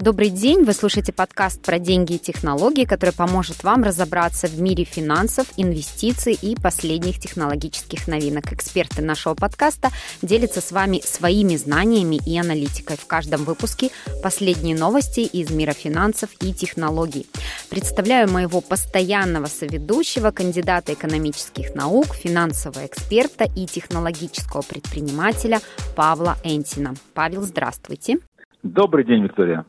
Добрый день, вы слушаете подкаст про деньги и технологии, который поможет вам разобраться в мире финансов, инвестиций и последних технологических новинок. Эксперты нашего подкаста делятся с вами своими знаниями и аналитикой. В каждом выпуске последние новости из мира финансов и технологий. Представляю моего постоянного соведущего, кандидата экономических наук, финансового эксперта и технологического предпринимателя Павла Энтина. Павел, здравствуйте. Добрый день, Виктория.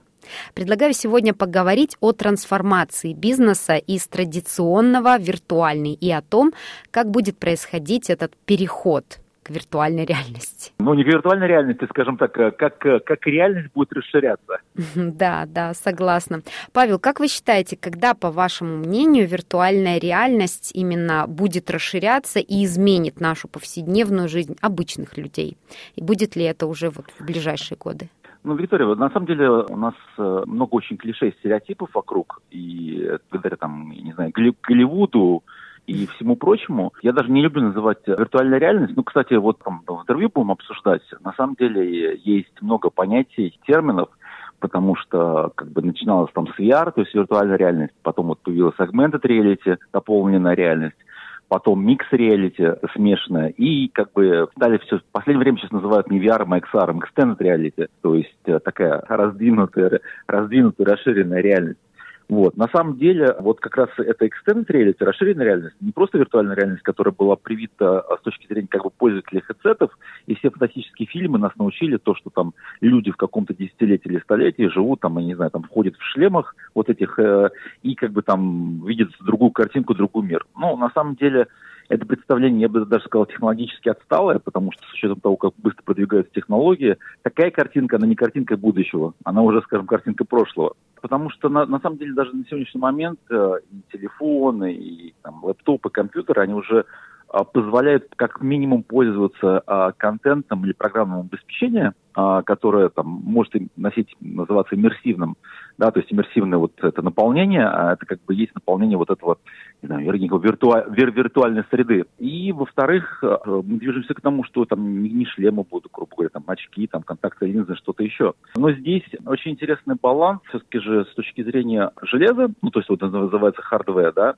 Предлагаю сегодня поговорить о трансформации бизнеса из традиционного в виртуальный и о том, как будет происходить этот переход к виртуальной реальности. Ну, не к виртуальной реальности, скажем так, а как, как реальность будет расширяться. Да, да, согласна. Павел, как вы считаете, когда, по вашему мнению, виртуальная реальность именно будет расширяться и изменит нашу повседневную жизнь обычных людей? И будет ли это уже вот в ближайшие годы? Ну, Виктория, на самом деле у нас э, много очень клише, стереотипов вокруг, и благодаря там, не знаю, Голливуду, и всему прочему. Я даже не люблю называть виртуальная реальность. Ну, кстати, вот там в интервью будем обсуждать. На самом деле есть много понятий, терминов, потому что как бы начиналось там с VR, то есть виртуальная реальность, потом вот появилась augmented reality, дополненная реальность потом микс реалити смешанное, и как бы стали все, в последнее время сейчас называют не VR, а XR, extended reality, то есть э, такая раздвинутая, раздвинутая, расширенная реальность. Вот. На самом деле, вот как раз это extended reality, расширенная реальность, не просто виртуальная реальность, которая была привита а, с точки зрения как бы пользователей хедсетов, и все фантастические фильмы нас научили то, что там люди в каком-то десятилетии или столетии живут, там, я не знаю, там входят в шлемах вот этих, э, и как бы там видят другую картинку, другой мир. Но на самом деле это представление, я бы даже сказал, технологически отсталое, потому что с учетом того, как быстро продвигаются технологии, такая картинка, она не картинка будущего, она уже, скажем, картинка прошлого. Потому что на, на самом деле даже на сегодняшний момент э, и телефоны, и там, лэптопы, компьютеры, они уже позволяют как минимум пользоваться а, контентом или программным обеспечением, а, которое там может носить, называться иммерсивным, да, то есть иммерсивное вот это наполнение, а это как бы есть наполнение вот этого, не знаю, виртуаль, вир, виртуальной среды. И, во-вторых, мы движемся к тому, что там не шлемы будут, грубо говоря, там очки, там контактные линзы, что-то еще. Но здесь очень интересный баланс, все-таки же с точки зрения железа, ну, то есть вот это называется hardware, да,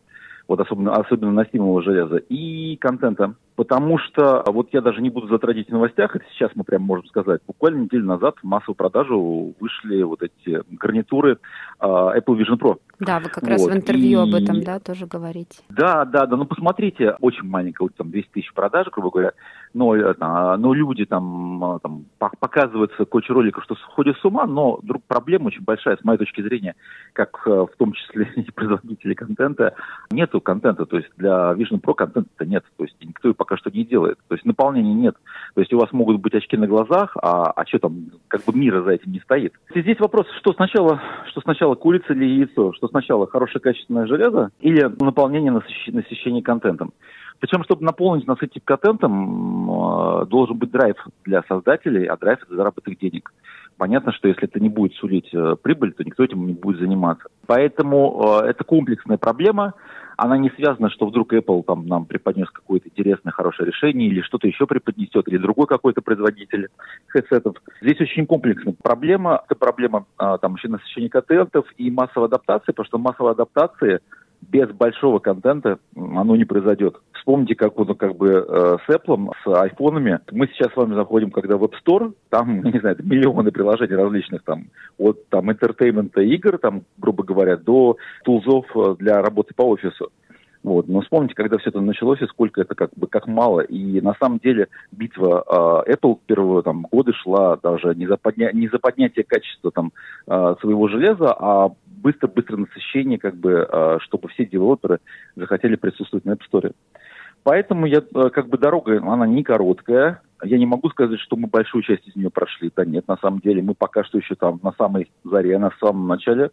вот особенно, особенно носимого железа, и контента. Потому что, вот я даже не буду затрагивать в новостях, это сейчас мы прямо можем сказать, буквально неделю назад в массовую продажу вышли вот эти гарнитуры uh, Apple Vision Pro. Да, вы как вот. раз в интервью и... об этом, да, тоже говорите. Да, да, да, ну посмотрите, очень маленькая, вот там 200 тысяч продаж, грубо говоря, но, э, но люди там, э, там показываются куча роликов, что сходят с ума, но друг, проблема очень большая, с моей точки зрения, как э, в том числе и производителей контента, нету контента, то есть для Vision Pro контента нет, то есть никто его пока что не делает, то есть наполнения нет, то есть у вас могут быть очки на глазах, а, а что там, как бы мира за этим не стоит. И здесь вопрос, что сначала, что сначала курица или яйцо, что сначала хорошее качественное железо или наполнение насыщение контентом. Причем, чтобы наполнить, насытить контентом, э, должен быть драйв для создателей, а драйв – это заработок денег. Понятно, что если это не будет сулить э, прибыль, то никто этим не будет заниматься. Поэтому э, это комплексная проблема. Она не связана, что вдруг Apple там, нам преподнес какое-то интересное, хорошее решение, или что-то еще преподнесет, или другой какой-то производитель хедсетов. Здесь очень комплексная проблема. Это проблема там, еще насыщения контентов и массовой адаптации, потому что массовая адаптация – без большого контента оно не произойдет. Вспомните, как вот как бы э, с Apple, с айфонами. Мы сейчас с вами заходим, когда в App Store, там, не знаю, миллионы приложений различных, там, от там entertainment а игр, там, грубо говоря, до tools ов э, для работы по офису. Вот. Но вспомните, когда все это началось, и сколько это как бы как мало. И на самом деле битва э, Apple первые там, годы шла даже не за, подня... не за поднятие качества там, э, своего железа, а быстро-быстро насыщение, как бы, э, чтобы все девелоперы захотели присутствовать на App Store. Поэтому я, э, как бы дорога, она не короткая. Я не могу сказать, что мы большую часть из нее прошли. Да нет, на самом деле мы пока что еще там на самой заре, на самом начале.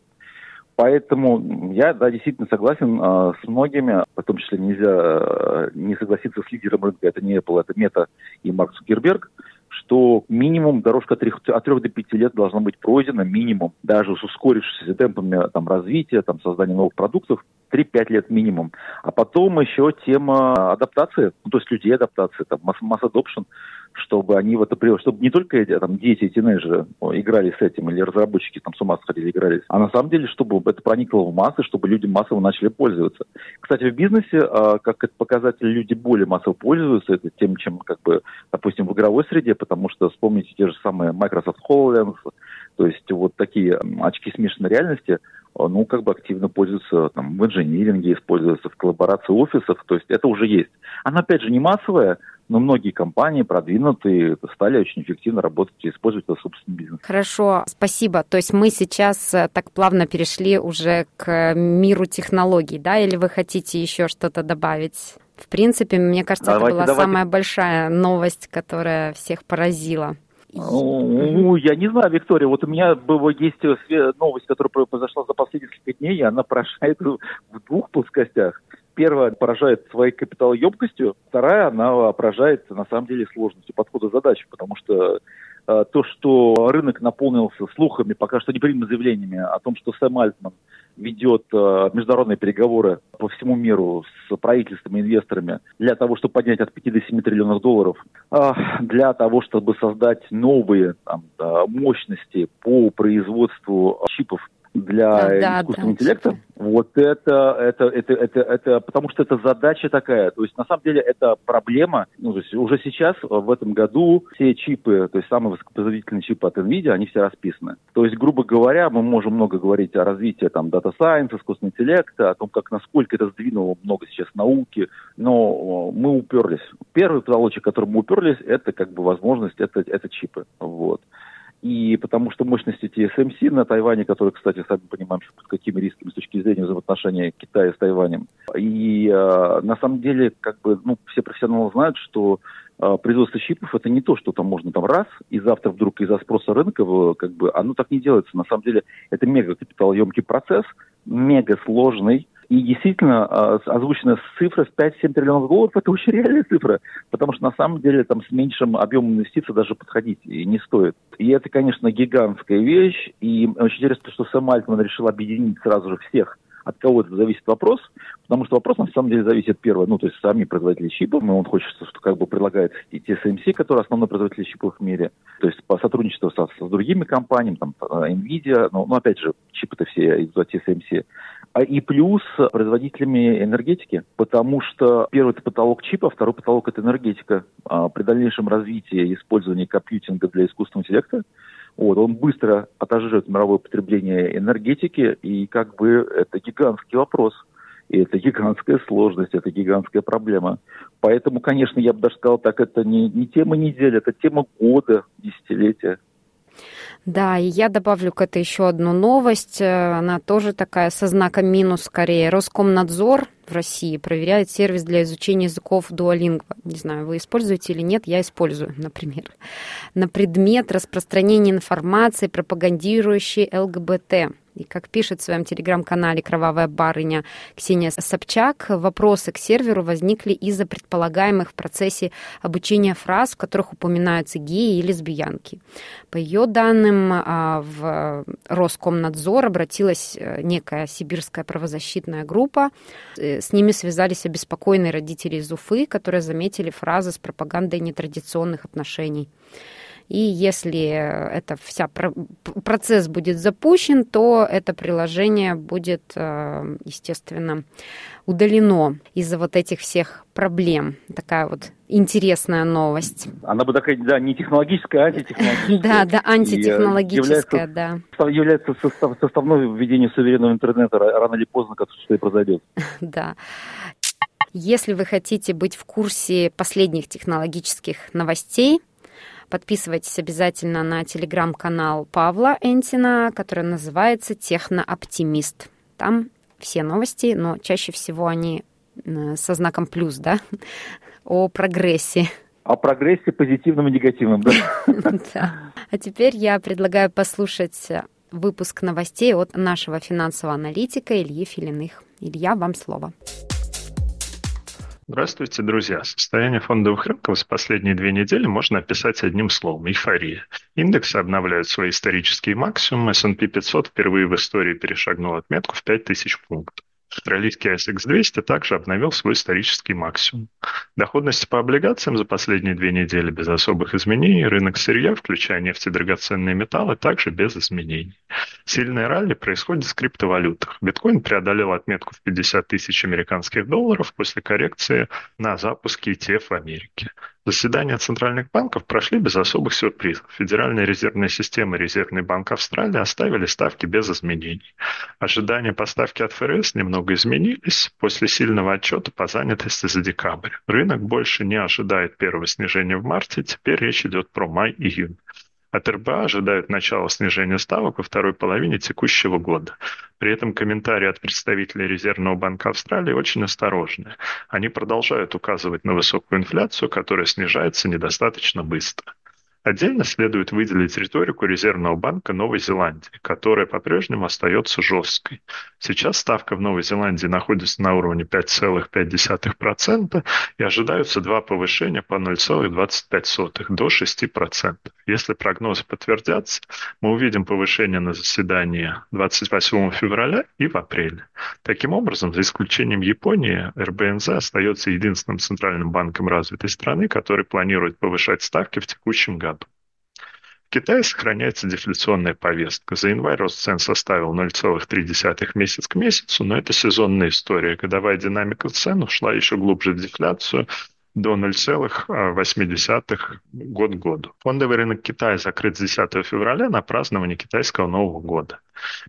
Поэтому я, да, действительно согласен э, с многими, в том числе нельзя э, не согласиться с лидером рынка, это не Apple, это Мета и Марк Цукерберг, что минимум дорожка от 3, от 3 до 5 лет должна быть пройдена, минимум, даже с ускорившимися темпами там, развития, там, создания новых продуктов, 3-5 лет минимум. А потом еще тема адаптации, ну, то есть людей адаптации, там, масс, масс adoption, чтобы они в это чтобы не только эти, там, дети тинейджеры играли с этим, или разработчики там с ума сходили, играли, а на самом деле, чтобы это проникло в массы, чтобы люди массово начали пользоваться. Кстати, в бизнесе, а, как это показатель, люди более массово пользуются это тем, чем, как бы, допустим, в игровой среде, потому что вспомните те же самые Microsoft HoloLens, то есть вот такие очки смешанной реальности, а, ну, как бы активно пользуются там, в инжиниринге, используются в коллаборации офисов, то есть это уже есть. Она, опять же, не массовая, но многие компании продвинутые стали очень эффективно работать и использовать это в собственном бизнесе. Хорошо, спасибо. То есть мы сейчас э, так плавно перешли уже к миру технологий, да, или вы хотите еще что-то добавить? В принципе, мне кажется, давайте, это была давайте. самая большая новость, которая всех поразила. Ну, я не знаю, Виктория, вот у меня была, есть э, новость, которая произошла за последние несколько дней, и она поражает в двух плоскостях. Первая поражает своей капиталоемкостью, вторая, она поражает, на самом деле, сложностью подхода задачи, потому что то, что рынок наполнился слухами, пока что непримными заявлениями о том, что Сэм Альтман ведет э, международные переговоры по всему миру с правительством и инвесторами для того, чтобы поднять от 5 до 7 триллионов долларов, э, для того, чтобы создать новые там, э, мощности по производству чипов для да, искусственного да, интеллекта. Вот это, это, это, это, это, потому что это задача такая. То есть, на самом деле, это проблема. Ну, то есть, уже сейчас, в этом году, все чипы, то есть, самые высокопроизводительные чипы от NVIDIA, они все расписаны. То есть, грубо говоря, мы можем много говорить о развитии там Data Science, искусственного интеллекта, о том, как, насколько это сдвинуло много сейчас науки, но мы уперлись. Первый потолочек, который мы уперлись, это как бы возможность, это, это чипы. Вот и потому что мощности TSMC на Тайване, которые, кстати, сами понимаем, под какими рисками с точки зрения взаимоотношений Китая с Тайванем. И э, на самом деле, как бы, ну, все профессионалы знают, что э, производство чипов это не то, что там можно там раз, и завтра вдруг из-за спроса рынка, как бы, оно так не делается. На самом деле, это мега капиталоемкий процесс, мега сложный, и действительно, а, озвученная цифра в 5-7 триллионов долларов – это очень реальная цифра, потому что на самом деле там с меньшим объемом инвестиций даже подходить не стоит. И это, конечно, гигантская вещь, и очень интересно, что Сэм Альтман решил объединить сразу же всех от кого это зависит вопрос, потому что вопрос на самом деле зависит первое, ну, то есть сами производители чипов, и он хочет, что как бы предлагает и TSMC, который основной производитель чипов в мире, то есть по сотрудничеству со, с другими компаниями, там, NVIDIA, но, ну, опять же, чипы-то все от TSMC, и плюс производителями энергетики, потому что первый это потолок чипа, а второй потолок это энергетика. А при дальнейшем развитии и использовании компьютинга для искусственного интеллекта вот, он быстро отожжет мировое потребление энергетики, и как бы это гигантский вопрос. И это гигантская сложность, это гигантская проблема. Поэтому, конечно, я бы даже сказал так, это не, не тема недели, это тема года, десятилетия. Да, и я добавлю к этой еще одну новость. Э, она тоже такая со знаком минус скорее. Роскомнадзор в России проверяет сервис для изучения языков Duolingo. Не знаю, вы используете или нет, я использую, например. На предмет распространения информации, пропагандирующей ЛГБТ. И как пишет в своем телеграм-канале «Кровавая барыня» Ксения Собчак, вопросы к серверу возникли из-за предполагаемых в процессе обучения фраз, в которых упоминаются геи и лесбиянки. По ее данным, а, в Роскомнадзор обратилась э, некая сибирская правозащитная группа. С ними связались обеспокоенные родители из Уфы, которые заметили фразы с пропагандой нетрадиционных отношений. И если это вся процесс будет запущен, то это приложение будет, э, естественно, удалено из-за вот этих всех проблем. Такая вот интересная новость. Она бы такая, да, не технологическая, а антитехнологическая. Да, да, антитехнологическая, да. Является составной введения суверенного интернета рано или поздно, как что и произойдет. Да. Если вы хотите быть в курсе последних технологических новостей, Подписывайтесь обязательно на телеграм-канал Павла Энтина, который называется «Технооптимист». Там все новости, но чаще всего они со знаком плюс, да, о прогрессе. О прогрессе позитивном и негативном, да? Да. А теперь я предлагаю послушать выпуск новостей от нашего финансового аналитика Ильи Филиных. Илья, вам слово. Здравствуйте, друзья. Состояние фондовых рынков за последние две недели можно описать одним словом – эйфория. Индексы обновляют свои исторические максимумы. S&P 500 впервые в истории перешагнул отметку в 5000 пунктов. Австралийский ASX 200 также обновил свой исторический максимум. Доходности по облигациям за последние две недели без особых изменений. Рынок сырья, включая нефть и драгоценные металлы, также без изменений. Сильное ралли происходит в криптовалютах. Биткоин преодолел отметку в 50 тысяч американских долларов после коррекции на запуске ETF в Америке. Заседания центральных банков прошли без особых сюрпризов. Федеральная резервная система и Резервный банк Австралии оставили ставки без изменений. Ожидания поставки от ФРС немного изменились после сильного отчета по занятости за декабрь. Рынок больше не ожидает первого снижения в марте, теперь речь идет про май-июнь. От РБА ожидают начала снижения ставок во второй половине текущего года. При этом комментарии от представителей Резервного банка Австралии очень осторожны. Они продолжают указывать на высокую инфляцию, которая снижается недостаточно быстро. Отдельно следует выделить риторику Резервного банка Новой Зеландии, которая по-прежнему остается жесткой. Сейчас ставка в Новой Зеландии находится на уровне 5,5% и ожидаются два повышения по 0,25 до 6%. Если прогнозы подтвердятся, мы увидим повышение на заседании 28 февраля и в апреле. Таким образом, за исключением Японии, РБНЗ остается единственным центральным банком развитой страны, который планирует повышать ставки в текущем году. В Китае сохраняется дефляционная повестка. За январь рост цен составил 0,3 месяц к месяцу, но это сезонная история. Годовая динамика цен ушла еще глубже в дефляцию до 0,8 год к году. Фондовый рынок Китая закрыт с 10 февраля на празднование китайского Нового года.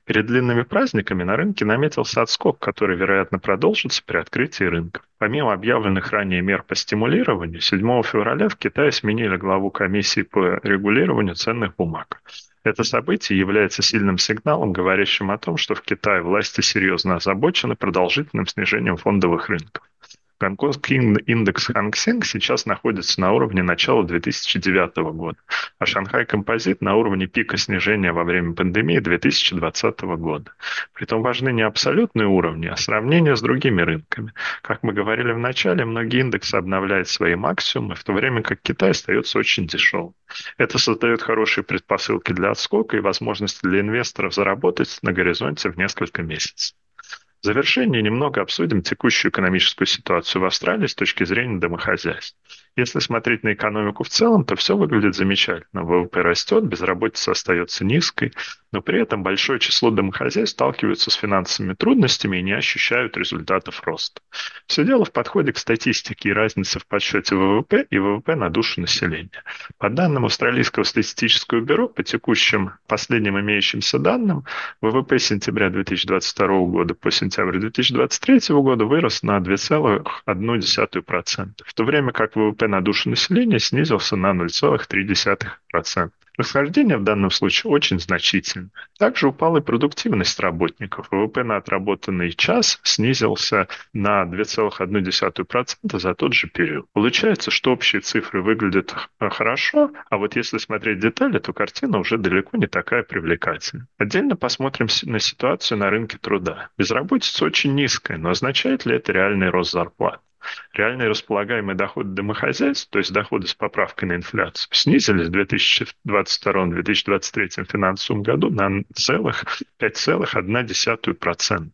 Перед длинными праздниками на рынке наметился отскок, который, вероятно, продолжится при открытии рынка. Помимо объявленных ранее мер по стимулированию, 7 февраля в Китае сменили главу комиссии по регулированию ценных бумаг. Это событие является сильным сигналом, говорящим о том, что в Китае власти серьезно озабочены продолжительным снижением фондовых рынков. Гонконгский индекс Ханг Сенг сейчас находится на уровне начала 2009 года, а Шанхай Композит на уровне пика снижения во время пандемии 2020 года. Притом важны не абсолютные уровни, а сравнение с другими рынками. Как мы говорили в начале, многие индексы обновляют свои максимумы, в то время как Китай остается очень дешевым. Это создает хорошие предпосылки для отскока и возможности для инвесторов заработать на горизонте в несколько месяцев. В завершение немного обсудим текущую экономическую ситуацию в Австралии с точки зрения домохозяйств. Если смотреть на экономику в целом, то все выглядит замечательно. ВВП растет, безработица остается низкой, но при этом большое число домохозяйств сталкиваются с финансовыми трудностями и не ощущают результатов роста. Все дело в подходе к статистике и разнице в подсчете ВВП и ВВП на душу населения. По данным Австралийского статистического бюро, по текущим последним имеющимся данным, ВВП сентября 2022 года по сентябрь 2023 года вырос на 2,1%, в то время как ВВП ВВП на душу населения снизился на 0,3%. Расхождение в данном случае очень значительно. Также упала и продуктивность работников. ВВП на отработанный час снизился на 2,1% за тот же период. Получается, что общие цифры выглядят хорошо, а вот если смотреть детали, то картина уже далеко не такая привлекательная. Отдельно посмотрим на ситуацию на рынке труда. Безработица очень низкая, но означает ли это реальный рост зарплат? Реальные располагаемые доходы домохозяйств, то есть доходы с поправкой на инфляцию, снизились в 2022-2023 финансовом году на целых 5,1%.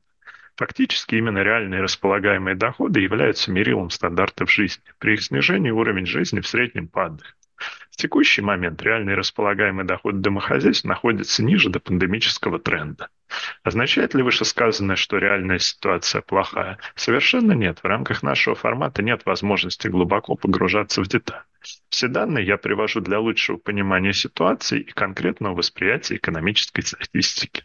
Фактически именно реальные располагаемые доходы являются мерилом стандартов жизни. При их снижении уровень жизни в среднем падает. Текущий момент реальный располагаемый доход домохозяйств находится ниже до пандемического тренда. Означает ли вышесказанное, что реальная ситуация плохая? Совершенно нет. В рамках нашего формата нет возможности глубоко погружаться в детали. Все данные я привожу для лучшего понимания ситуации и конкретного восприятия экономической статистики.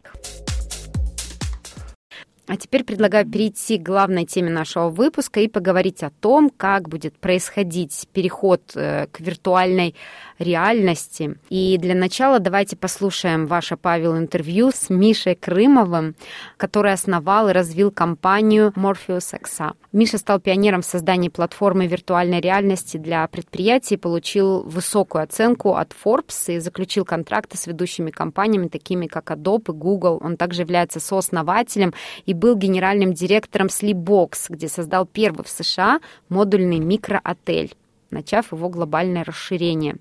А теперь предлагаю перейти к главной теме нашего выпуска и поговорить о том, как будет происходить переход э, к виртуальной реальности. И для начала давайте послушаем ваше, Павел, интервью с Мишей Крымовым, который основал и развил компанию Morpheus XA. Миша стал пионером в создании платформы виртуальной реальности для предприятий, получил высокую оценку от Forbes и заключил контракты с ведущими компаниями, такими как Adobe и Google. Он также является сооснователем и был генеральным директором Sleepbox, где создал первый в США модульный микроотель начав его глобальное расширение.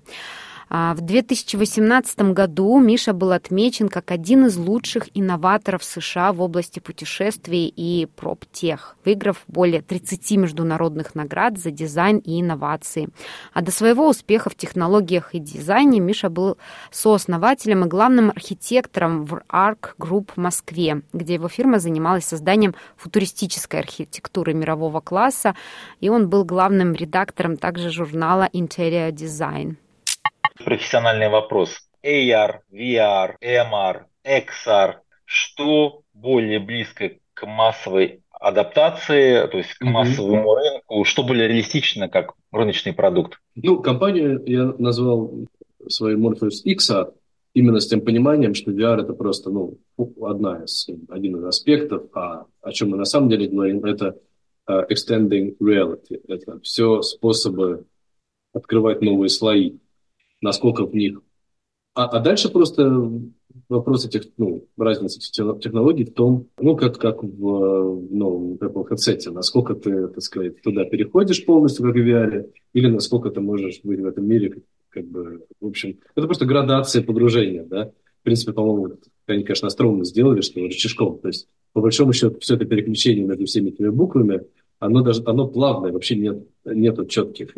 А, в 2018 году Миша был отмечен как один из лучших инноваторов США в области путешествий и проптех, выиграв более 30 международных наград за дизайн и инновации. А до своего успеха в технологиях и дизайне Миша был сооснователем и главным архитектором в ARC Group в Москве, где его фирма занималась созданием футуристической архитектуры мирового класса, и он был главным редактором также журнала Interior Design профессиональный вопрос. AR, VR, MR, XR, что более близко к массовой адаптации, то есть к массовому mm-hmm. рынку, что более реалистично как рыночный продукт? Ну, компанию я назвал свою Morpheus XR именно с тем пониманием, что VR это просто ну, одна из, один из аспектов, а о чем мы на самом деле говорим, это uh, extending reality. Это все способы открывать новые слои насколько в них. А, а дальше просто вопрос этих, ну, разницы технологий в том, ну, как, как в новом Apple headset, насколько ты, так сказать, туда переходишь полностью, как в VR, или насколько ты можешь быть в этом мире, как бы, в общем, это просто градация погружения, да. В принципе, по-моему, они, конечно, остроумно сделали, что рычажком, то есть, по большому счету, все это переключение между всеми этими буквами, оно даже, оно плавное, вообще нет, нету четких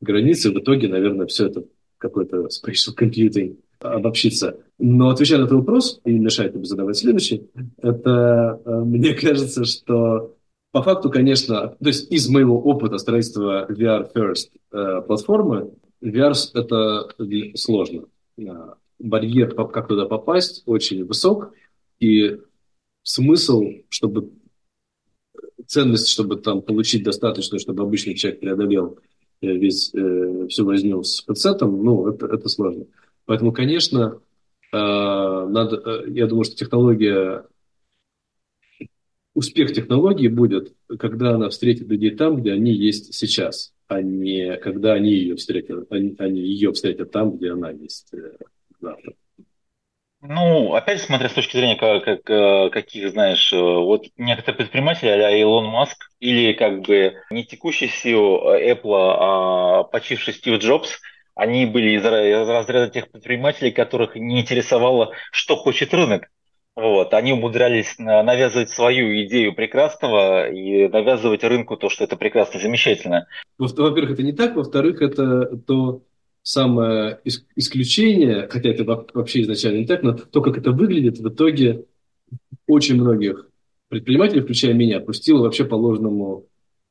границ, и в итоге, наверное, все это какой-то spatial computing обобщиться. Но отвечая на этот вопрос, и мешает тебе задавать следующий, это э, мне кажется, что по факту, конечно, то есть из моего опыта строительства VR First э, платформы, VR это сложно. Э, барьер, как туда попасть, очень высок, и смысл, чтобы ценность, чтобы там получить достаточно, чтобы обычный человек преодолел Э, весь, э, всю возню с пэцетом, ну, это, это сложно. Поэтому, конечно, э, надо, э, я думаю, что технология, успех технологии будет, когда она встретит людей там, где они есть сейчас, а не когда они ее встретят, они, они ее встретят там, где она есть э, завтра. Ну, опять смотря с точки зрения как, как, э, каких, знаешь, э, вот некоторые предприниматели, а Илон Маск, или как бы не текущий CEO Apple, а почивший Стив Джобс, они были из, из разряда тех предпринимателей, которых не интересовало, что хочет рынок. Вот. Они умудрялись навязывать свою идею прекрасного и навязывать рынку то, что это прекрасно, замечательно. Во-первых, это не так. Во-вторых, это то, самое исключение, хотя это вообще изначально не так, но то, как это выглядит, в итоге очень многих предпринимателей, включая меня, пустило вообще по ложному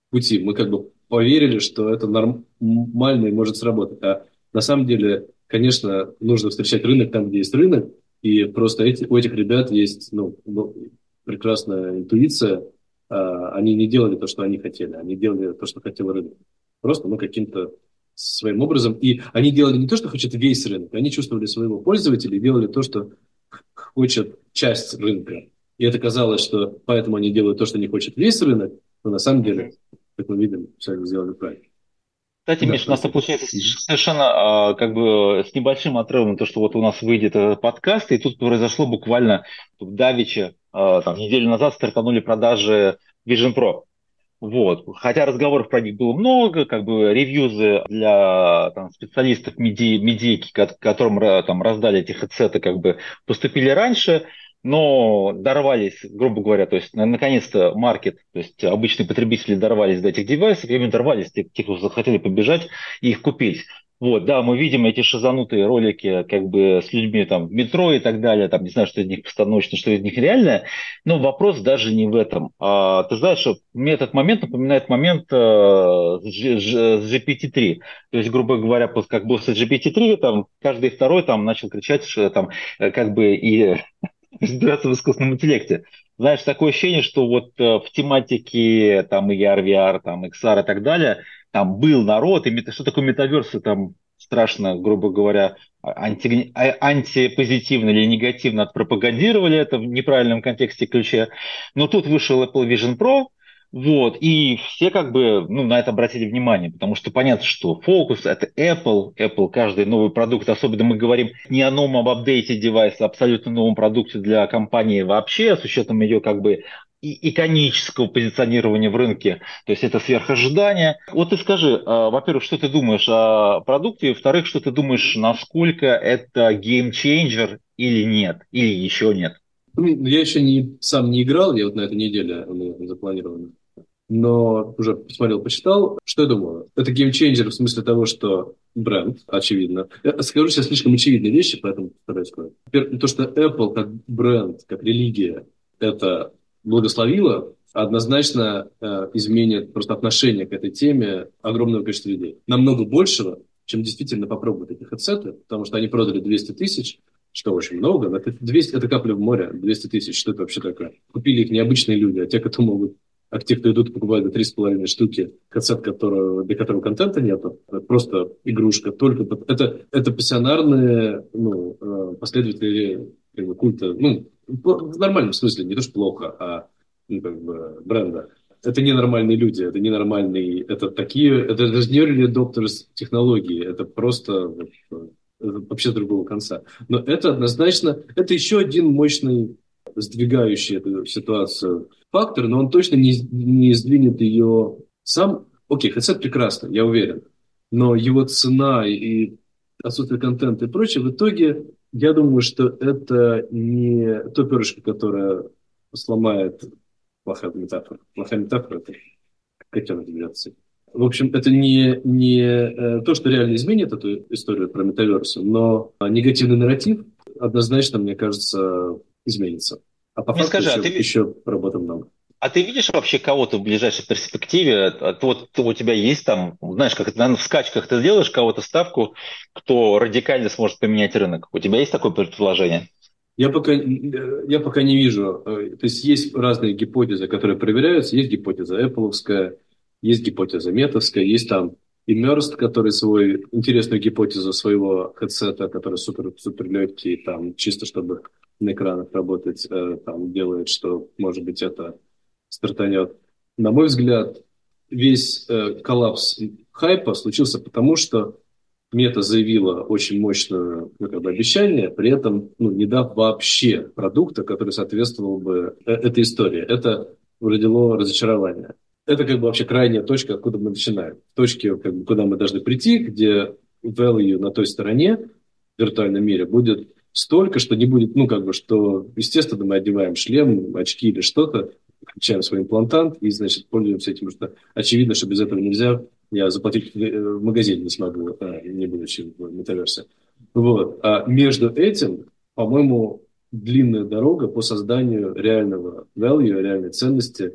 пути. Мы как бы поверили, что это нормально и может сработать. А на самом деле, конечно, нужно встречать рынок там, где есть рынок, и просто эти, у этих ребят есть ну, ну, прекрасная интуиция. А, они не делали то, что они хотели, они делали то, что хотел рынок. Просто ну, каким-то своим образом. И они делали не то, что хочет весь рынок, они чувствовали своего пользователя и делали то, что хочет часть рынка. И это казалось, что поэтому они делают то, что не хочет весь рынок, но на самом деле, как мы видим, все сделали правильно. Кстати, да, Миш, у нас получается совершенно а, как бы с небольшим отрывом то, что вот у нас выйдет этот подкаст, и тут произошло буквально в Давиче, а, там, неделю назад стартанули продажи Vision Pro. Вот. Хотя разговоров про них было много, как бы ревьюзы для там, специалистов меди, медийки, которым там, раздали эти хедсеты, как бы поступили раньше, но дорвались, грубо говоря, то есть наконец-то маркет, то есть обычные потребители дорвались до этих девайсов, именно дорвались, те, кто захотели побежать и их купить. Вот, да, мы видим эти шизанутые ролики как бы с людьми там в метро и так далее, там не знаю, что из них постановочно, что из них реальное, но вопрос даже не в этом. А, ты знаешь, что мне этот момент напоминает момент а, с, с GPT-3. То есть, грубо говоря, как был с GPT-3, там каждый второй там начал кричать, что там э, как бы и разбираться в искусственном интеллекте. Знаешь, такое ощущение, что вот э, в тематике там и VR, VR, там XR и так далее – там был народ, и что такое метаверсы, там страшно, грубо говоря, анти, а, антипозитивно или негативно отпропагандировали это в неправильном контексте ключе. Но тут вышел Apple Vision Pro, вот, и все как бы ну, на это обратили внимание, потому что понятно, что фокус это Apple, Apple каждый новый продукт, особенно мы говорим не о новом об update е девайса, а абсолютно новом продукте для компании вообще, с учетом ее как бы иконического позиционирования в рынке, то есть это сверхожидание. Вот ты скажи, а, во-первых, что ты думаешь о продукте, во-вторых, что ты думаешь, насколько это game changer или нет, или еще нет? Ну, я еще не, сам не играл, я вот на этой неделе запланировано. Но уже посмотрел, почитал. Что я думаю? Это game changer в смысле того, что бренд, очевидно. Я скажу сейчас слишком очевидные вещи, поэтому постараюсь сказать. То, что Apple как бренд, как религия, это благословила, однозначно э, изменит просто отношение к этой теме огромного количества людей. Намного большего, чем действительно попробуют эти headset ы, потому что они продали 200 тысяч, что очень много, но это, 200, это капля в море, 200 тысяч, что это вообще такое? Купили их необычные люди, а те, кто могут а те, кто идут, покупают за 3,5 штуки кассет, которого, для которого контента нет, просто игрушка. Только это, это пассионарные ну, э, последователи как бы, культа, ну, в нормальном смысле, не то, что плохо, а ну, как бы, бренда. Это ненормальные люди, это ненормальные, это такие, это даже не early adopters технологии, это просто это вообще с другого конца. Но это однозначно, это еще один мощный сдвигающий эту ситуацию фактор, но он точно не, не сдвинет ее сам. Окей, headset прекрасно, я уверен, но его цена и отсутствие контента и прочее, в итоге я думаю, что это не то перышко, которое сломает плохая метафора. Плохая метафора – это котенок берется. В общем, это не, не э, то, что реально изменит эту историю про метаверсу, но негативный нарратив однозначно, мне кажется, изменится. А по Мне факту скажи, еще, а ты... еще работы много. А ты видишь вообще кого-то в ближайшей перспективе? Вот у тебя есть там, знаешь, как это, наверное, в скачках ты сделаешь кого-то ставку, кто радикально сможет поменять рынок. У тебя есть такое предположение? Я пока, я пока не вижу. То есть есть разные гипотезы, которые проверяются. Есть гипотеза Apple, есть гипотеза метовская, есть там Immersed, который свой интересную гипотезу своего хедсета, который супер, супер легкий, там, чисто чтобы на экранах работать, э, там, делает, что, может быть, это стартанет. На мой взгляд, весь э, коллапс хайпа случился потому, что Мета заявила очень мощное ну, как бы, обещание, при этом ну, не дав вообще продукта, который соответствовал бы э, этой истории. Это родило разочарование. Это как бы вообще крайняя точка, откуда мы начинаем. Точки, как бы, куда мы должны прийти, где value на той стороне в виртуальном мире будет столько, что не будет, ну, как бы, что, естественно, мы одеваем шлем, очки или что-то, включаем свой имплантант и, значит, пользуемся этим, что очевидно, что без этого нельзя. Я заплатить в магазине не смогу, а, не будучи в метаверсе. Вот. А между этим, по-моему, длинная дорога по созданию реального value, реальной ценности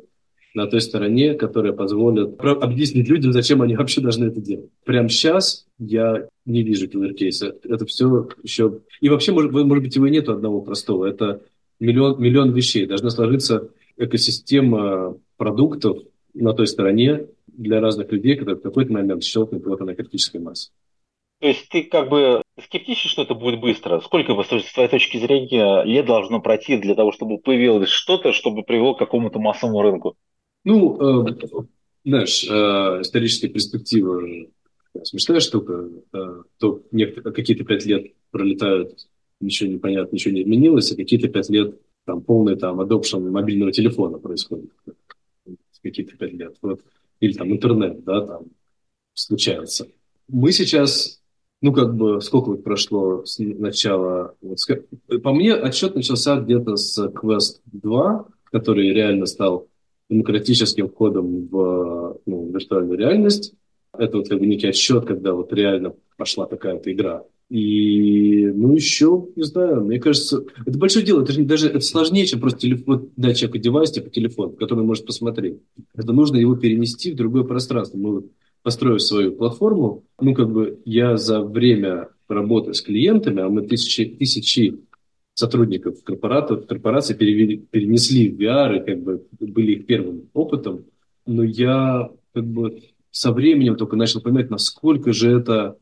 на той стороне, которая позволит объяснить людям, зачем они вообще должны это делать. Прямо сейчас я не вижу киллер-кейса. Это все еще... И вообще, может, может быть, его и нету одного простого. Это миллион, миллион вещей. Должна сложиться экосистема продуктов на той стороне для разных людей, которые в какой-то момент щелкнут вот на критической массе. То есть ты как бы скептичен, что это будет быстро? Сколько, с твоей точки зрения, лет должно пройти для того, чтобы появилось что-то, чтобы привело к какому-то массовому рынку? Ну, э, знаешь, э, историческая перспектива смешная штука. Э, то какие-то пять лет пролетают, ничего не понятно, ничего не изменилось, а какие-то пять лет там полный там adoption мобильного телефона происходит какие-то пять лет. Вот. Или там интернет, да, там случается. Мы сейчас, ну, как бы, сколько вот прошло с начала... Вот, по мне, отчет начался где-то с Quest 2, который реально стал демократическим входом в ну, виртуальную реальность. Это вот как бы некий отсчет, когда вот реально пошла такая-то игра. И, ну, еще, не знаю, мне кажется, это большое дело, это же даже это сложнее, чем просто телефон, дать человеку девайс, типа телефон, который может посмотреть. Это нужно его перенести в другое пространство. Мы построив свою платформу, ну, как бы я за время работы с клиентами, а мы тысячи, тысячи сотрудников корпоратов, перевели, перенесли в VR, и как бы были их первым опытом, но я как бы со временем только начал понимать, насколько же это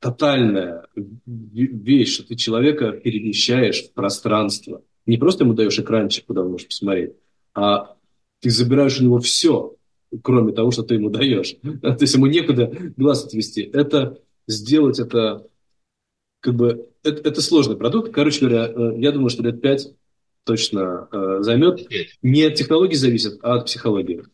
тотальная вещь, что ты человека перемещаешь в пространство. Не просто ему даешь экранчик, куда он может посмотреть, а ты забираешь у него все, кроме того, что ты ему даешь. То есть ему некуда глаз отвести. Это сделать это как бы это, это сложный продукт. Короче говоря, э, я думаю, что лет пять точно э, займет. Не от технологий зависит, а от психологии.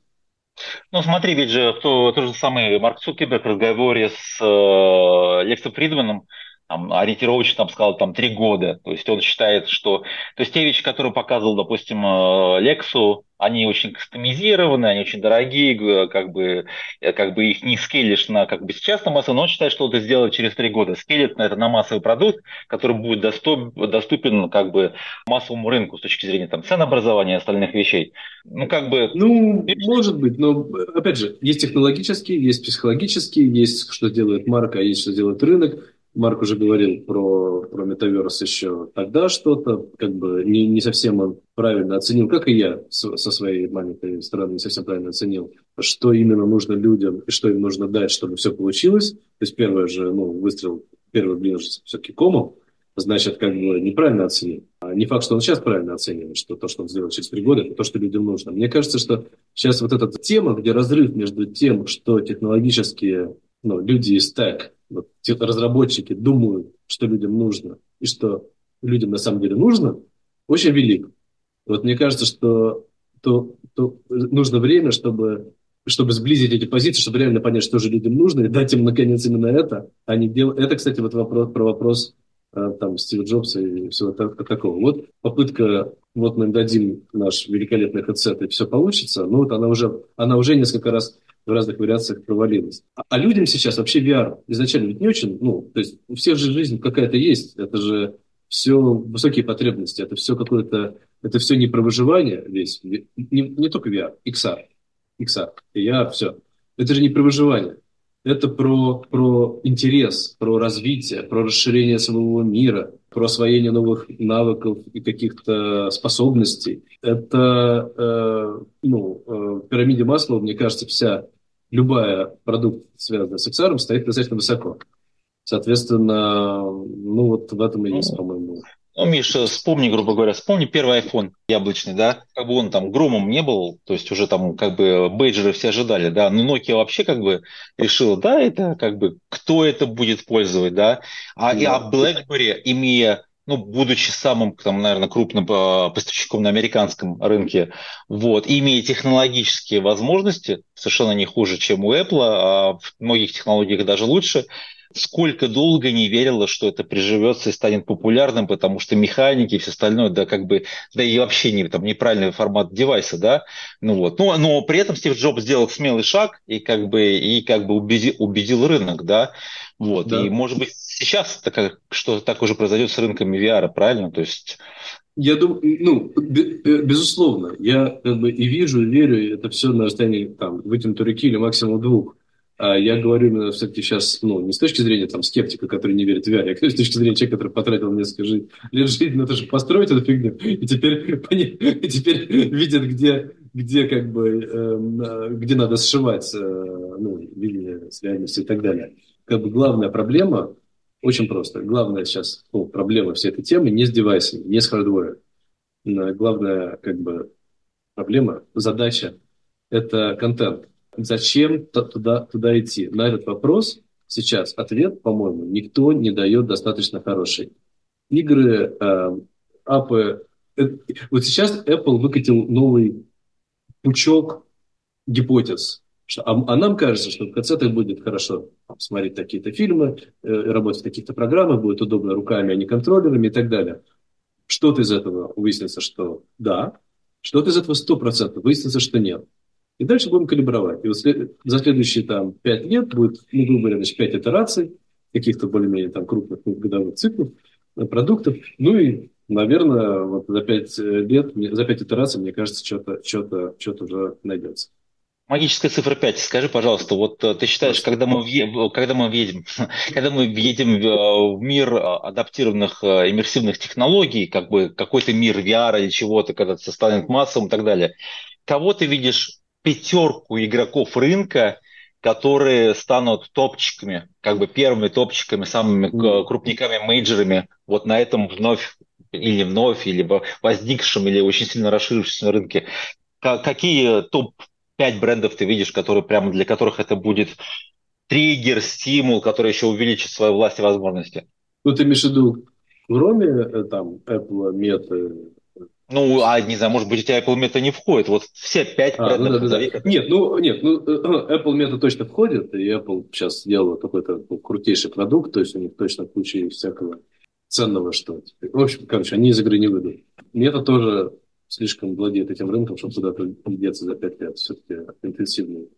Ну, смотри, ведь же то, тот же самый Марк Цукерберг в разговоре с э, Лексом Фридманом там, ориентировочно там сказал там три года. То есть он считает, что то есть те вещи, которые показывал, допустим, э, Лексу, они очень кастомизированы, они очень дорогие, как бы, э, как бы их не скелишь на как бы сейчас на массу, но он считает, что это сделать через три года. Скелет на это на массовый продукт, который будет доступ, доступен как бы массовому рынку с точки зрения там ценообразования и остальных вещей. Ну, как бы... Ну, может быть, но, опять же, есть технологические, есть психологические, есть что делает марка, а есть что делает рынок Марк уже говорил про, про метаверс еще тогда что-то, как бы не, не совсем он правильно оценил, как и я со, своей маленькой стороны не совсем правильно оценил, что именно нужно людям и что им нужно дать, чтобы все получилось. То есть первое же, ну, выстрел, первый блин все-таки комом, значит, как бы неправильно оценил. А не факт, что он сейчас правильно оценивает, что то, что он сделал через три года, это то, что людям нужно. Мне кажется, что сейчас вот эта тема, где разрыв между тем, что технологические ну, люди из стек вот те разработчики думают, что людям нужно, и что людям на самом деле нужно, очень велик. Вот мне кажется, что то, то нужно время, чтобы, чтобы сблизить эти позиции, чтобы реально понять, что же людям нужно, и дать им, наконец, именно это, а не делать... Это, кстати, вот вопрос про вопрос э, там, Стива Джобса и всего такого. Вот попытка, вот мы им дадим наш великолепный хедсет, и все получится, ну вот она уже, она уже несколько раз в разных вариациях провалилась. А, а людям сейчас вообще VR изначально ведь не очень, ну, то есть у всех же жизнь какая-то есть, это же все высокие потребности, это все какое-то, это все не про выживание весь, не, не только VR, XR, XR, и я все. Это же не про выживание, это про, про интерес, про развитие, про расширение своего мира, про освоение новых навыков и каких-то способностей. Это, э, ну, э, в пирамиде масла, мне кажется, вся любая продукт, связанный с XR, стоит достаточно высоко. Соответственно, ну вот в этом и есть, по-моему, ну, Миша, вспомни, грубо говоря, вспомни первый iPhone яблочный, да, как бы он там громом не был, то есть уже там как бы бейджеры все ожидали, да, но Nokia вообще как бы решила, да, это как бы кто это будет пользовать, да, а, да. а BlackBerry, имея ну, будучи самым, там, наверное, крупным э, поставщиком на американском рынке, вот, имея технологические возможности, совершенно не хуже, чем у Apple, а в многих технологиях даже лучше, сколько долго не верила, что это приживется и станет популярным, потому что механики и все остальное, да, как бы, да и вообще не, там, неправильный формат девайса, да, ну вот. Но, но при этом Стив Джобс сделал смелый шаг и как бы, и как бы убедил, убедил рынок, да, вот. Да. И может быть сейчас так, что так уже произойдет с рынками VR, правильно? То есть я думаю, ну, безусловно, я как бы и вижу, и верю, это все на расстоянии там, вытянутой руки или максимум двух. А я говорю именно все-таки сейчас, ну, не с точки зрения там скептика, который не верит в VR, а с точки зрения человека, который потратил несколько жи- лет жизни на то, чтобы построить эту фигню, и теперь, и теперь видит, где, где как бы, э, где надо сшивать, э, ну, видение с реальностью и так далее. Как бы главная проблема очень просто. Главная сейчас ну, проблема всей этой темы не с девайсами, не с хардвером. Главная как бы проблема, задача – это контент Зачем туда, туда идти? На этот вопрос сейчас ответ, по-моему, никто не дает достаточно хороший. Игры, э, апы... Э, вот сейчас Apple выкатил новый пучок гипотез. А, а нам кажется, что в конце это будет хорошо смотреть такие-то фильмы, э, работать в таких-то программах, будет удобно руками, а не контроллерами и так далее. Что-то из этого выяснится, что да, что-то из этого 100% выяснится, что нет. И дальше будем калибровать. И вот след... за следующие там, 5 лет будет, ну, грубо говоря, значит, 5 итераций, каких-то более-менее там крупных ну, годовых циклов, э, продуктов. Ну и, наверное, вот за 5 э, лет, за 5 итераций, мне кажется, что-то что что уже найдется. Магическая цифра 5. Скажи, пожалуйста, вот э, ты считаешь, когда мы, когда мы въедем, когда мы въедем в мир адаптированных иммерсивных технологий, как бы какой-то мир VR или чего-то, когда это станет массовым и так далее, кого ты видишь пятерку игроков рынка, которые станут топчиками, как бы первыми топчиками, самыми mm. крупниками, мейджерами вот на этом вновь или вновь, или возникшем, или очень сильно расширившемся рынке. Какие топ-5 брендов ты видишь, которые прямо для которых это будет триггер, стимул, который еще увеличит свою власть и возможности? Ну, ты имеешь в виду, кроме э, там Apple, Meta, ну, а не знаю, может быть, у тебя Apple Meta не входит. Вот все пять а, брендов. Ну, да, да, да. Нет, ну, нет, ну, э, Apple Meta точно входит, и Apple сейчас сделала какой-то ну, крутейший продукт, то есть у них точно куча всякого ценного, что В общем, короче, они из игры не выйдут. Мета тоже слишком владеет этим рынком, чтобы куда-то деться за пять лет. Все-таки интенсивный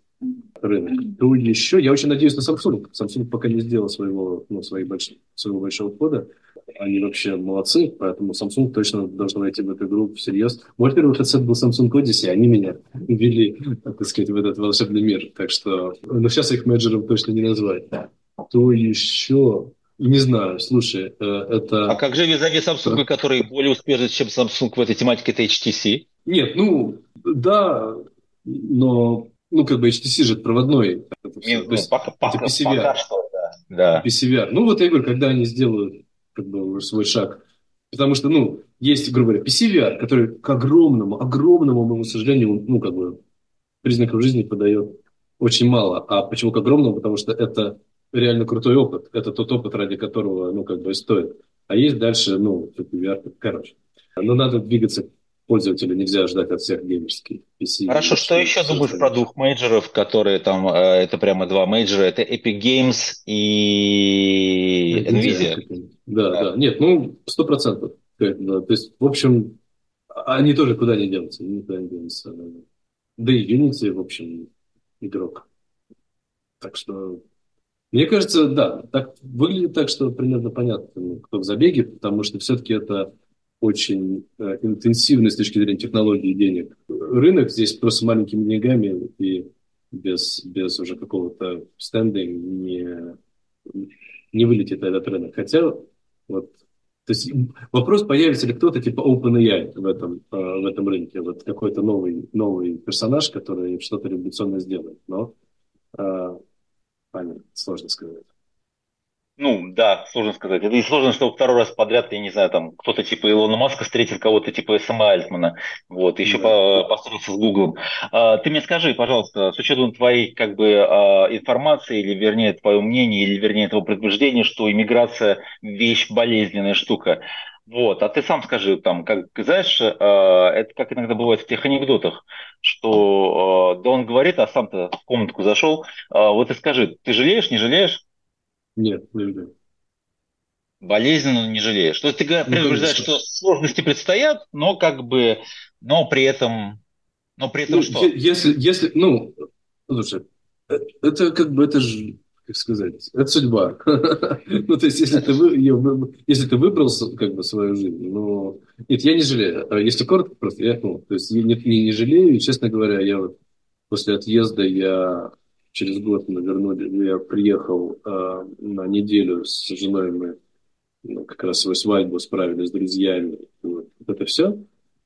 рынок. То еще, я очень надеюсь на Samsung. Samsung пока не сделал своего, ну, своих больш... своего большого входа. Они вообще молодцы, поэтому Samsung точно должен войти в эту игру всерьез. Мой первый headset был Samsung Odyssey, они меня ввели, так сказать, в этот волшебный мир. Так что, ну, сейчас их менеджером точно не назвать. То еще, не знаю, слушай, э, это... А как же визави Samsung, который более успешный, чем Samsung в этой тематике, это HTC? Нет, ну, да, но ну, как бы HTC же проводной. Не, ну, пока, пока, пока что, да. да. PCVR. Ну, вот я говорю, когда они сделают как бы свой шаг. Потому что, ну, есть, грубо говоря, PCVR, который к огромному, огромному, моему сожалению, ну, как бы признаков жизни подает очень мало. А почему к огромному? Потому что это реально крутой опыт. Это тот опыт, ради которого, ну, как бы и стоит. А есть дальше, ну, VR, короче. Но надо двигаться пользователя нельзя ждать от всех геймерских PC. Хорошо, что еще думаешь про двух major ов, которые там, э, это прямо два major а, это Epic Games и Nvidia? Nvidia. Да, да, да. Нет, ну, сто процентов. То есть, в общем, они тоже куда не денутся, никуда не денутся. Да и Unity, в общем, игрок. Так что, мне кажется, да, так выглядит так, что примерно понятно, кто в забеге, потому что все-таки это очень э, интенсивный с точки зрения технологий и денег рынок. Здесь просто маленькими деньгами и без, без уже какого-то стенда не, не вылетит этот рынок. Хотя вот то есть вопрос, появится ли кто-то типа OpenAI в этом, э, в этом рынке, вот какой-то новый, новый персонаж, который что-то революционное сделает. Но э, понятно, сложно сказать. Ну, да, сложно сказать. И сложно, что второй раз подряд, я не знаю, там кто-то типа Илона Маска встретит кого-то типа Сэма Альтмана, вот, еще да. по, построился с Гуглом. А, ты мне скажи, пожалуйста, с учетом твоей как бы а, информации, или вернее твоего мнения, или вернее твоего предубеждения, что иммиграция вещь болезненная штука, вот, а ты сам скажи, там, как, знаешь, э, это как иногда бывает в тех анекдотах, что э, да он говорит, а сам-то в комнатку зашел, э, вот и скажи, ты жалеешь, не жалеешь? Нет, не люблю. Болезненно не жалеешь. То есть ты ну, предупреждаешь, что сложности предстоят, но как бы, но при этом, но при этом ну, что? Если, если, ну, слушай, э, это как бы, это же, как сказать, это судьба. ну, то есть, если ты, вы, если ты выбрал как бы свою жизнь, ну, нет, я не жалею. А если коротко, просто я, ну, то есть, я не, не, не жалею, и, честно говоря, я вот после отъезда я через год мы вернули, я приехал э, на неделю с женой, мы ну, как раз свою свадьбу справили с друзьями. Вот, это все.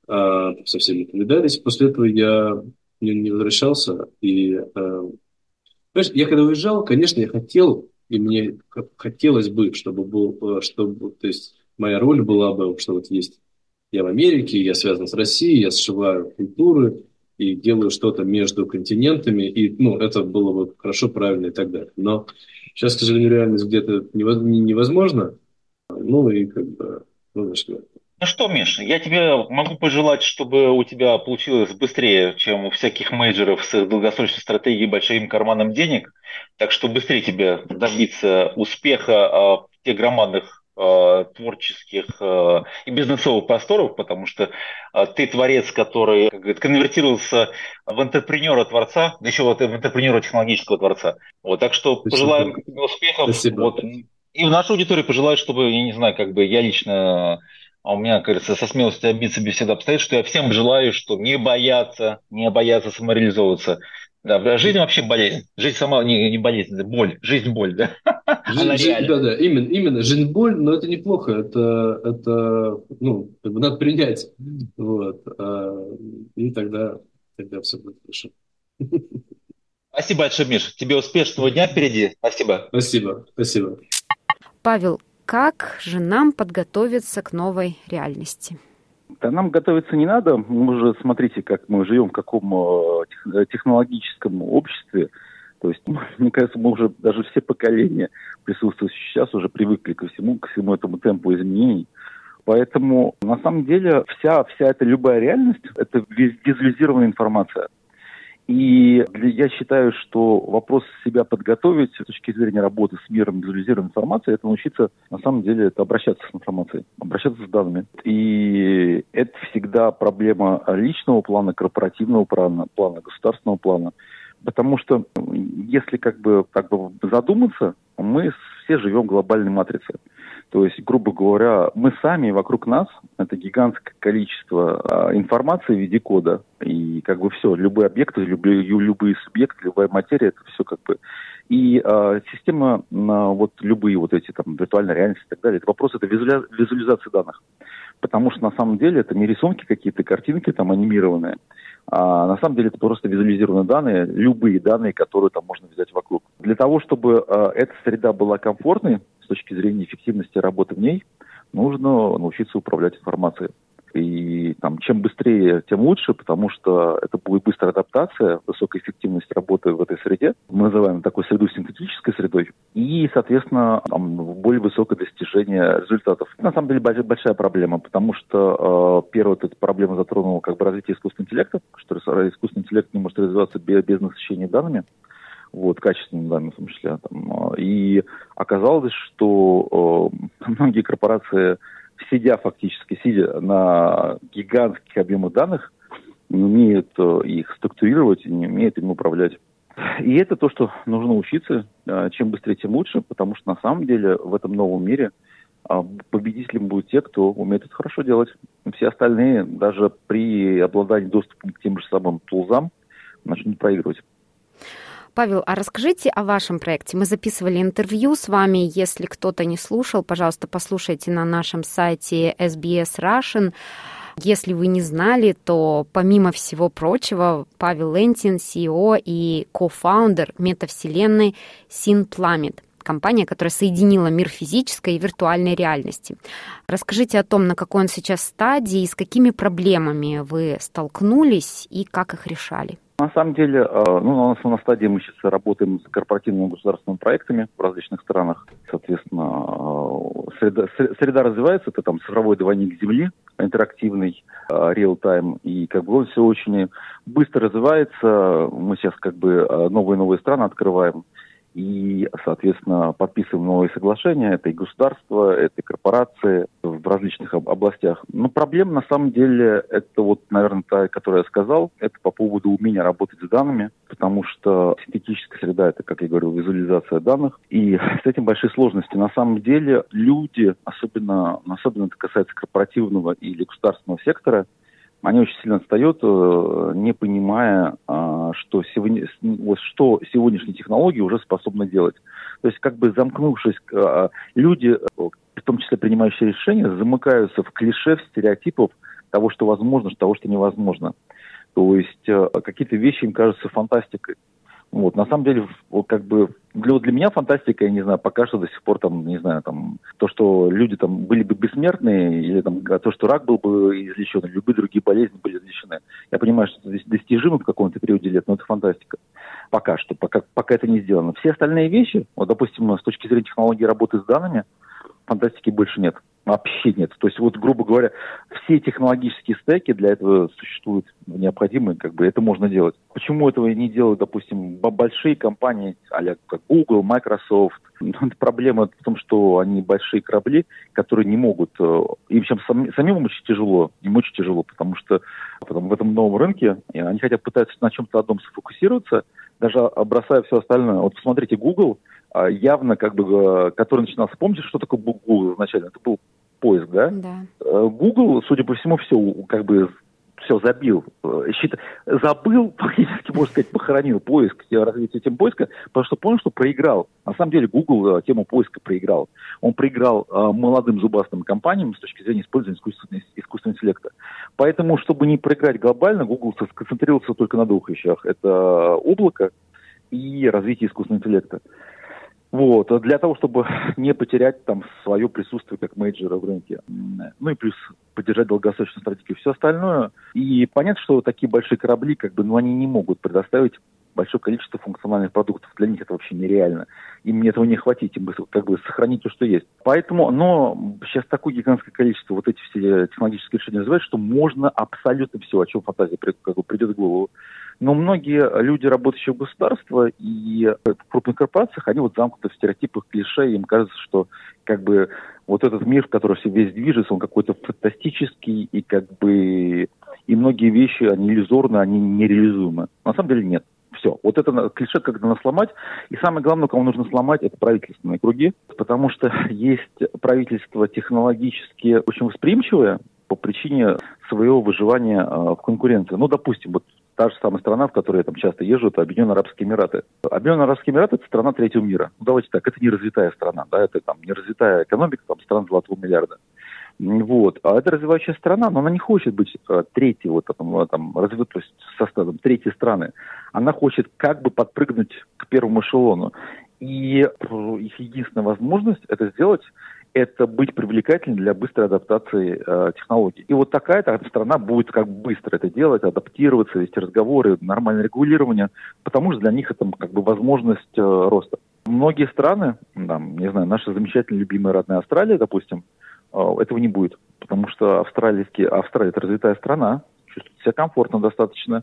Э, со всеми повидались. После этого я не, не возвращался. И, э, знаешь, я когда уезжал, конечно, я хотел, и мне хотелось бы, чтобы был, э, чтобы, то есть моя роль была бы, что вот есть я в Америке, я связан с Россией, я сшиваю культуры, и делаю что-то между континентами, и ну, это было бы хорошо, правильно и так далее. Но сейчас, к сожалению, реальность где-то невозможна. Ну и как бы, ну, ну что, Миша, я тебе могу пожелать, чтобы у тебя получилось быстрее, чем у всяких менеджеров с долгосрочной стратегией большим карманом денег. Так что быстрее тебе добиться успеха а, в тех громадных творческих э, и бизнесовых просторов, потому что э, ты творец, который как говорит, конвертировался в интерпренера-творца, да еще вот в интерпренера-технологического творца. Вот, так что Спасибо. пожелаем успехов. Спасибо. Вот, и в нашу аудиторию пожелаю, чтобы, я не знаю, как бы я лично а у меня, кажется, со смелостью обидеться беседа обстоит, что я всем желаю, что не бояться, не бояться самореализовываться, да, жизнь вообще болезнь. Жизнь сама не, не болезнь, это боль. Жизнь боль, да? Жизнь, жизнь, да, да, именно, именно. Жизнь боль, но это неплохо. Это, это ну, как бы надо принять. Вот. А, и тогда, тогда все будет хорошо. Спасибо большое, Миш. Тебе успешного дня впереди. Спасибо. Спасибо. Спасибо. Павел, как же нам подготовиться к новой реальности? Да нам готовиться не надо. Мы уже, смотрите, как мы живем, в каком э, технологическом обществе. То есть, мне кажется, мы уже даже все поколения присутствующие сейчас уже привыкли ко всему, к всему этому темпу изменений. Поэтому, на самом деле, вся, вся эта любая реальность – это визуализированная информация. И я считаю, что вопрос себя подготовить с точки зрения работы с миром визуализированной информации, это научиться, на самом деле, это обращаться с информацией, обращаться с данными. И это всегда проблема личного плана, корпоративного плана, плана государственного плана. Потому что если как бы, как бы задуматься, мы все живем в глобальной матрице. То есть, грубо говоря, мы сами вокруг нас, это гигантское количество а, информации в виде кода. И как бы все, любые объекты, любые, любые субъекты, любая материя, это все как бы... И а, система, а, вот любые вот эти там виртуальная реальность и так далее, это вопрос это визуализации данных. Потому что на самом деле это не рисунки какие-то, картинки там анимированные, а на самом деле это просто визуализированные данные, любые данные, которые там можно взять вокруг. Для того, чтобы а, эта среда была комфортной, с точки зрения эффективности работы в ней, нужно научиться управлять информацией. И там, чем быстрее, тем лучше, потому что это будет быстрая адаптация, высокая эффективность работы в этой среде. Мы называем такую среду синтетической средой. И, соответственно, там, более высокое достижение результатов. На самом деле большая проблема, потому что э, первая эта проблема затронула как бы развитие искусственного интеллекта, что искусственный интеллект не может развиваться без, без насыщения данными вот, качественными данными в том числе. Там, а, и оказалось, что э, многие корпорации, сидя фактически, сидя на гигантских объемах данных, не умеют э, их структурировать и не умеют им управлять. И это то, что нужно учиться. Э, чем быстрее, тем лучше, потому что на самом деле в этом новом мире э, победителем будут те, кто умеет это хорошо делать. Все остальные, даже при обладании доступом к тем же самым тулзам, начнут проигрывать. Павел, а расскажите о вашем проекте. Мы записывали интервью с вами. Если кто-то не слушал, пожалуйста, послушайте на нашем сайте SBS Russian. Если вы не знали, то помимо всего прочего, Павел Лентин, CEO и кофаундер метавселенной SynPlanet компания, которая соединила мир физической и виртуальной реальности. Расскажите о том, на какой он сейчас стадии, с какими проблемами вы столкнулись и как их решали. На самом деле, э, ну, на, на стадии мы сейчас работаем с корпоративными государственными проектами в различных странах. Соответственно, э, среда, среда развивается, это там цифровой двойник Земли, интерактивный, реал-тайм, э, и как бы он все очень быстро развивается. Мы сейчас как бы новые-новые страны открываем и, соответственно, подписываем новые соглашения. Это и государство, это и корпорации в различных областях. Но проблема, на самом деле, это вот, наверное, та, которую я сказал, это по поводу умения работать с данными, потому что синтетическая среда – это, как я говорил, визуализация данных. И с этим большие сложности. На самом деле люди, особенно, особенно это касается корпоративного или государственного сектора, они очень сильно отстают, э, не понимая, а, что, сегодня, что сегодняшние технологии уже способны делать. То есть как бы замкнувшись, а, люди, в том числе принимающие решения, замыкаются в клише, в стереотипов того, что возможно, того, что невозможно. То есть э, какие-то вещи им кажутся фантастикой. Вот, на самом деле, вот, как бы для, для меня фантастика, я не знаю, пока что до сих пор там, не знаю, там, то, что люди там были бы бессмертные, или там то, что рак был бы излечен, или любые другие болезни были излечены. Я понимаю, что это достижимо в каком-то периоде лет, но это фантастика. Пока что, пока, пока это не сделано. Все остальные вещи, вот, допустим, с точки зрения технологии работы с данными, фантастики больше нет. Вообще нет. То есть, вот, грубо говоря, все технологические стеки для этого существуют необходимые, как бы это можно делать. Почему этого не делают, допустим, большие компании, а как Google, Microsoft? Ну, проблема в том, что они большие корабли, которые не могут, э, им чем сам, самим очень тяжело, им очень тяжело, потому что потому в этом новом рынке они хотят пытаться на чем-то одном сфокусироваться, даже бросая все остальное. Вот посмотрите, Google – а, явно, как бы, э, который начинался, помните, что такое Google изначально? Это был поиск, да? Да. Э, Google, судя по всему, все, как бы, все забил, э, счит... забыл, фактически, можно сказать, похоронил поиск, развитие тем поиска, потому что понял, что проиграл. На самом деле Google тему поиска проиграл. Он проиграл э, молодым зубастым компаниям с точки зрения использования искусственного, искусственного интеллекта. Поэтому, чтобы не проиграть глобально, Google сконцентрировался только на двух вещах. Это облако и развитие искусственного интеллекта. Вот, для того, чтобы не потерять там свое присутствие как менеджера в рынке. Ну и плюс поддержать долгосрочную стратегию. Все остальное. И понятно, что такие большие корабли, как бы, ну, они не могут предоставить большое количество функциональных продуктов. Для них это вообще нереально. Им этого не хватит, им бы как бы сохранить то, что есть. Поэтому, но сейчас такое гигантское количество вот эти все технологические решения развивают, что можно абсолютно все, о чем фантазия как бы придет в голову. Но многие люди, работающие в государстве и в крупных корпорациях, они вот замкнуты в стереотипах, клише, им кажется, что как бы вот этот мир, в который все весь движется, он какой-то фантастический, и как бы и многие вещи, они иллюзорны, они нереализуемы. На самом деле нет. Все. Вот это клише когда надо сломать. И самое главное, кому нужно сломать, это правительственные круги. Потому что есть правительства технологически очень восприимчивые по причине своего выживания э, в конкуренции. Ну, допустим, вот та же самая страна, в которой я там часто езжу, это Объединенные Арабские Эмираты. Объединенные Арабские Эмираты – это страна третьего мира. Ну, давайте так, это не развитая страна, да, это там не развитая экономика, там страна золотого миллиарда. Вот. А это развивающая страна, но она не хочет быть э, третьей, вот там, там развит, то есть составом третьей страны. Она хочет как бы подпрыгнуть к первому эшелону. И их единственная возможность это сделать это быть привлекательным для быстрой адаптации э, технологий. И вот такая страна будет как бы быстро это делать, адаптироваться, вести разговоры, нормальное регулирование, потому что для них это как бы возможность э, роста. Многие страны, там, не знаю, наша замечательная любимая родная Австралия, допустим, э, этого не будет, потому что австралийский, Австралия это развитая страна, чувствует себя комфортно достаточно,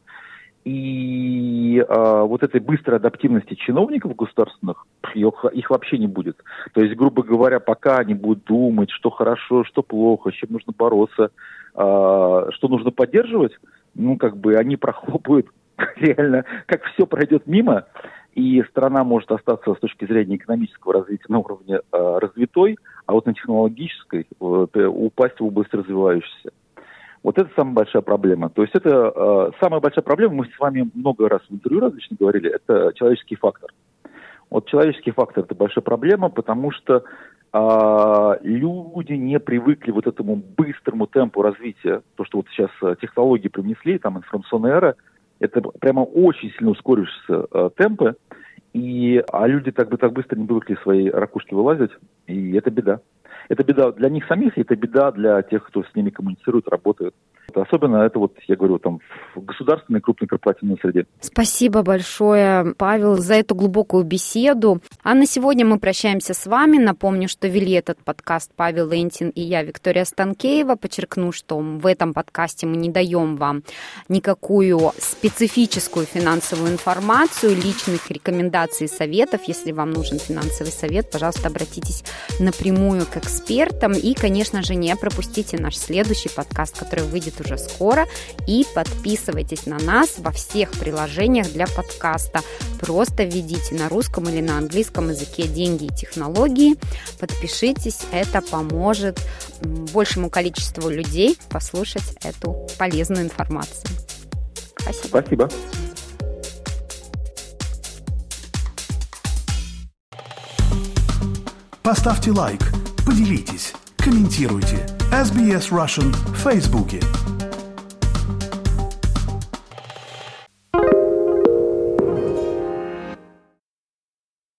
и э, вот этой быстрой адаптивности чиновников государственных, их, их вообще не будет. То есть, грубо говоря, пока они будут думать, что хорошо, что плохо, с чем нужно бороться, э, что нужно поддерживать, ну, как бы они прохлопают реально, как все пройдет мимо, и страна может остаться с точки зрения экономического развития на уровне э, развитой, а вот на технологической э, упасть в область развивающейся. Вот это самая большая проблема. То есть это э, самая большая проблема, мы с вами много раз в интервью различно говорили, это человеческий фактор. Вот человеческий фактор – это большая проблема, потому что э, люди не привыкли вот этому быстрому темпу развития. То, что вот сейчас технологии принесли, там информационная эра, это прямо очень сильно ускорившиеся э, темпы, и, а люди так бы так быстро не привыкли свои ракушки вылазить, и это беда. Это беда для них самих, и это беда для тех, кто с ними коммуницирует, работает. Особенно это вот, я говорю, там в государственной крупной корпоративной среде. Спасибо большое, Павел, за эту глубокую беседу. А на сегодня мы прощаемся с вами. Напомню, что вели этот подкаст Павел Лентин и я, Виктория Станкеева. Подчеркну, что в этом подкасте мы не даем вам никакую специфическую финансовую информацию, личных рекомендаций и советов. Если вам нужен финансовый совет, пожалуйста, обратитесь напрямую к экспертам. И, конечно же, не пропустите наш следующий подкаст, который выйдет уже скоро. И подписывайтесь на нас во всех приложениях для подкаста. Просто введите на русском или на английском языке деньги и технологии. Подпишитесь, это поможет большему количеству людей послушать эту полезную информацию. Спасибо. Спасибо. Поставьте лайк, поделитесь, комментируйте. SBS Russian в Фейсбуке.